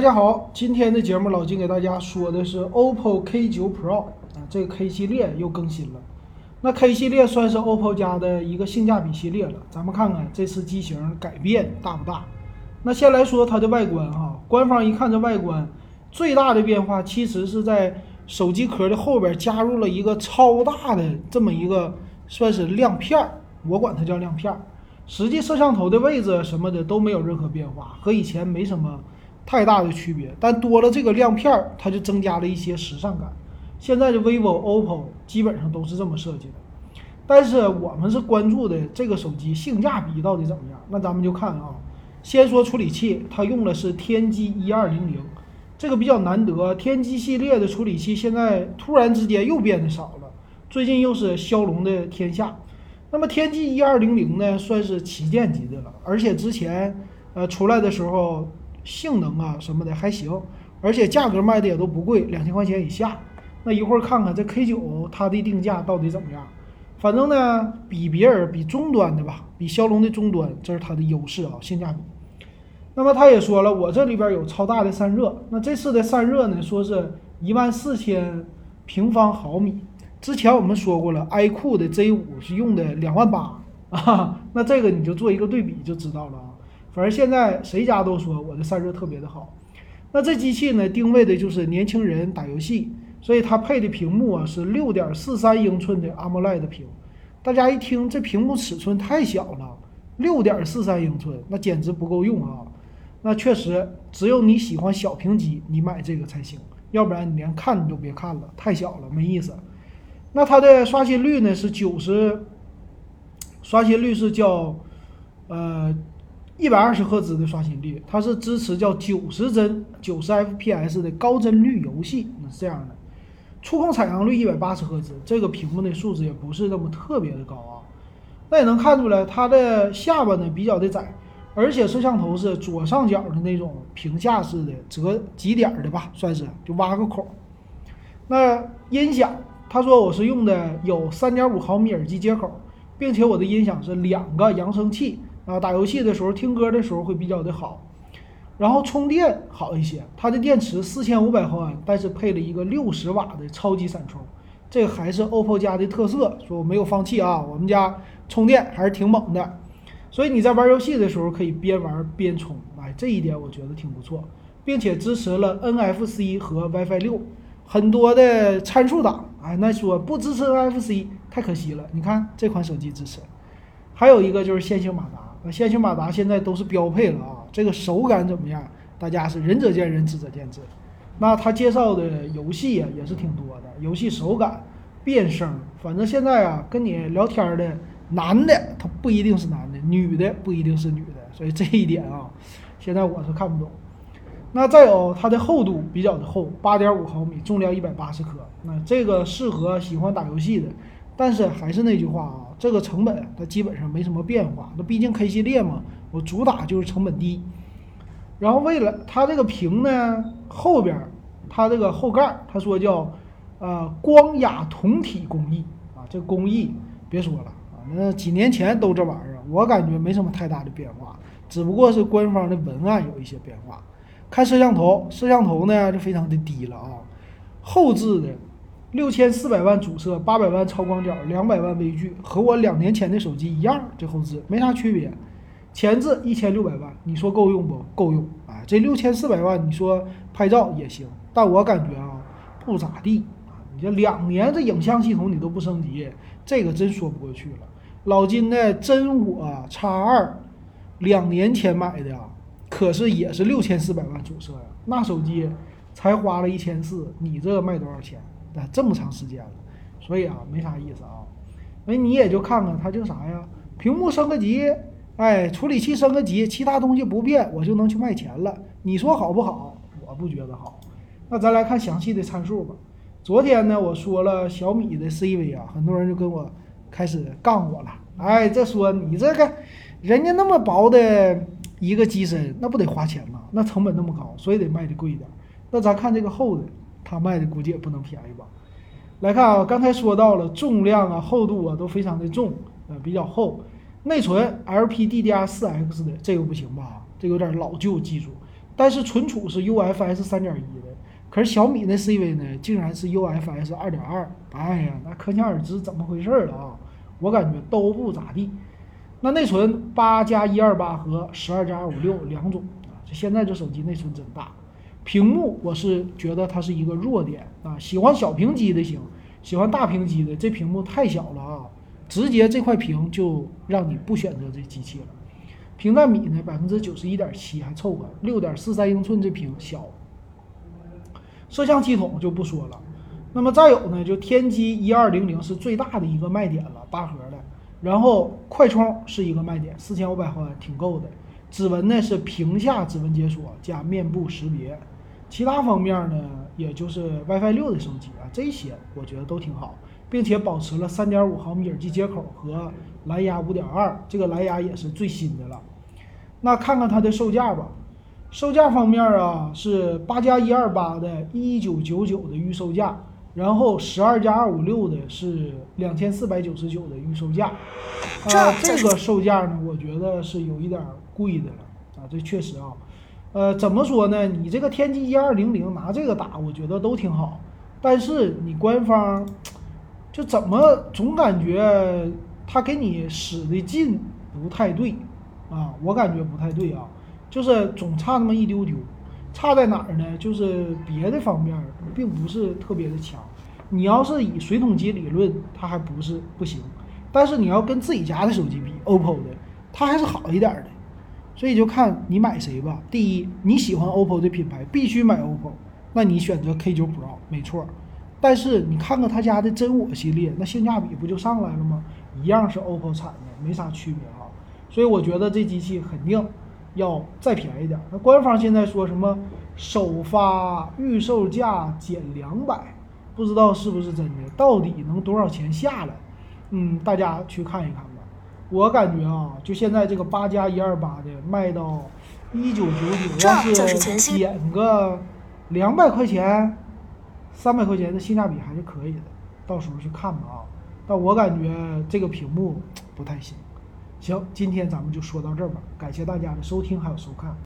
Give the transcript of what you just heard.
大家好，今天的节目老金给大家说的是 OPPO K9 Pro 啊，这个 K 系列又更新了。那 K 系列算是 OPPO 家的一个性价比系列了，咱们看看这次机型改变大不大。那先来说它的外观哈，官方一看这外观，最大的变化其实是在手机壳的后边加入了一个超大的这么一个算是亮片儿，我管它叫亮片儿。实际摄像头的位置什么的都没有任何变化，和以前没什么太大的区别。但多了这个亮片儿，它就增加了一些时尚感。现在的 vivo、OPPO 基本上都是这么设计的。但是我们是关注的这个手机性价比到底怎么样？那咱们就看啊，先说处理器，它用的是天玑一二零零，这个比较难得。天玑系列的处理器现在突然之间又变得少了，最近又是骁龙的天下。那么天玑一二零零呢，算是旗舰级的了，而且之前呃出来的时候性能啊什么的还行，而且价格卖的也都不贵，两千块钱以下。那一会儿看看这 K 九它的定价到底怎么样？反正呢，比别人比终端的吧，比骁龙的终端，这是它的优势啊，性价比。那么他也说了，我这里边有超大的散热，那这次的散热呢，说是一万四千平方毫米。之前我们说过了，iQOO 的 Z 五是用的两万八啊，那这个你就做一个对比就知道了啊。反正现在谁家都说我的散热特别的好。那这机器呢，定位的就是年轻人打游戏，所以它配的屏幕啊是六点四三英寸的 AMOLED 屏。大家一听这屏幕尺寸太小了，六点四三英寸，那简直不够用啊。那确实，只有你喜欢小屏机，你买这个才行，要不然你连看你都别看了，太小了，没意思。那它的刷新率呢是九十，刷新率是叫呃一百二十赫兹的刷新率，它是支持叫九十帧、九十 FPS 的高帧率游戏，那是这样的。触控采样率一百八十赫兹，这个屏幕的素质也不是那么特别的高啊。那也能看出来，它的下巴呢比较的窄，而且摄像头是左上角的那种屏下式的折几点的吧，算是就挖个孔。那音响。他说我是用的有三点五毫米耳机接口，并且我的音响是两个扬声器啊，打游戏的时候听歌的时候会比较的好。然后充电好一些，它的电池四千五百毫安，但是配了一个六十瓦的超级闪充，这个还是 OPPO 家的特色。说我没有放弃啊，我们家充电还是挺猛的，所以你在玩游戏的时候可以边玩边充，哎，这一点我觉得挺不错，并且支持了 NFC 和 WiFi 六。很多的参数档，哎，那说不支持 NFC 太可惜了。你看这款手机支持，还有一个就是线性马达，那线性马达现在都是标配了啊。这个手感怎么样？大家是仁者见仁，智者见智。那他介绍的游戏啊也是挺多的，游戏手感、变声，反正现在啊跟你聊天的男的他不一定是男的，女的不一定是女的，所以这一点啊，现在我是看不懂。那再有它的厚度比较的厚，八点五毫米，重量一百八十克。那这个适合喜欢打游戏的，但是还是那句话啊，这个成本它基本上没什么变化。那毕竟 K 系列嘛，我主打就是成本低。然后为了它这个屏呢，后边它这个后盖，他说叫呃光雅铜体工艺啊，这工艺别说了啊，那几年前都这玩意儿，我感觉没什么太大的变化，只不过是官方的文案有一些变化。看摄像头，摄像头呢就非常的低了啊，后置的六千四百万主摄，八百万超广角，两百万微距，和我两年前的手机一样，这后置没啥区别。前置一千六百万，你说够用不够用？啊？这六千四百万，你说拍照也行，但我感觉啊不咋地。你这两年这影像系统你都不升级，这个真说不过去了。老金的真我 X 二，两年前买的。可是也是六千四百万主摄呀，那手机才花了一千四，你这卖多少钱？那这么长时间了，所以啊，没啥意思啊。那你也就看看它就啥呀，屏幕升个级，哎，处理器升个级，其他东西不变，我就能去卖钱了。你说好不好？我不觉得好。那咱来看详细的参数吧。昨天呢，我说了小米的 CV 啊，很多人就跟我开始杠我了。哎，这说你这个人家那么薄的。一个机身那不得花钱吗？那成本那么高，所以得卖的贵一点。那咱看这个厚的，它卖的估计也不能便宜吧？来看啊，刚才说到了重量啊、厚度啊都非常的重，呃，比较厚。内存 LPDDR4X 的这个不行吧？这有点老旧技术。但是存储是 UFS 三点一的，可是小米那 CV 呢，竟然是 UFS 二点二。哎呀，那可想而知怎么回事了啊！我感觉都不咋地。那内存八加一二八和十二加二五六两种啊，这现在这手机内存真大。屏幕我是觉得它是一个弱点啊，喜欢小屏机的行，喜欢大屏机的这屏幕太小了啊，直接这块屏就让你不选择这机器了。屏占比呢百分之九十一点七还凑合，六点四三英寸这屏小。摄像系统就不说了，那么再有呢，就天玑一二零零是最大的一个卖点了，八核的。然后快充是一个卖点，四千五百毫安挺够的。指纹呢是屏下指纹解锁加面部识别，其他方面呢也就是 WiFi 六的升级啊，这些我觉得都挺好，并且保持了三点五毫米耳机接口和蓝牙五点二，这个蓝牙也是最新的了。那看看它的售价吧，售价方面啊是八加一二八的一九九九的预售价。然后十二加二五六的是两千四百九十九的预售价，啊，这个售价呢，我觉得是有一点贵的了啊，这确实啊，呃，怎么说呢？你这个天玑一二零零拿这个打，我觉得都挺好，但是你官方就怎么总感觉他给你使的劲不太对啊，我感觉不太对啊，就是总差那么一丢丢。差在哪儿呢？就是别的方面并不是特别的强。你要是以水桶机理论，它还不是不行。但是你要跟自己家的手机比，OPPO 的它还是好一点的。所以就看你买谁吧。第一，你喜欢 OPPO 的品牌，必须买 OPPO，那你选择 K9 Pro 没错。但是你看看他家的真我系列，那性价比不就上来了吗？一样是 OPPO 产的，没啥区别哈。所以我觉得这机器肯定。要再便宜点，那官方现在说什么首发预售价减两百，不知道是不是真的，到底能多少钱下来？嗯，大家去看一看。我感觉啊，就现在这个八加一二八的卖到一九九九，要是减个两百块钱、三百块钱的性价比还是可以的，到时候去看吧啊。但我感觉这个屏幕不太行。行，今天咱们就说到这儿吧，感谢大家的收听还有收看。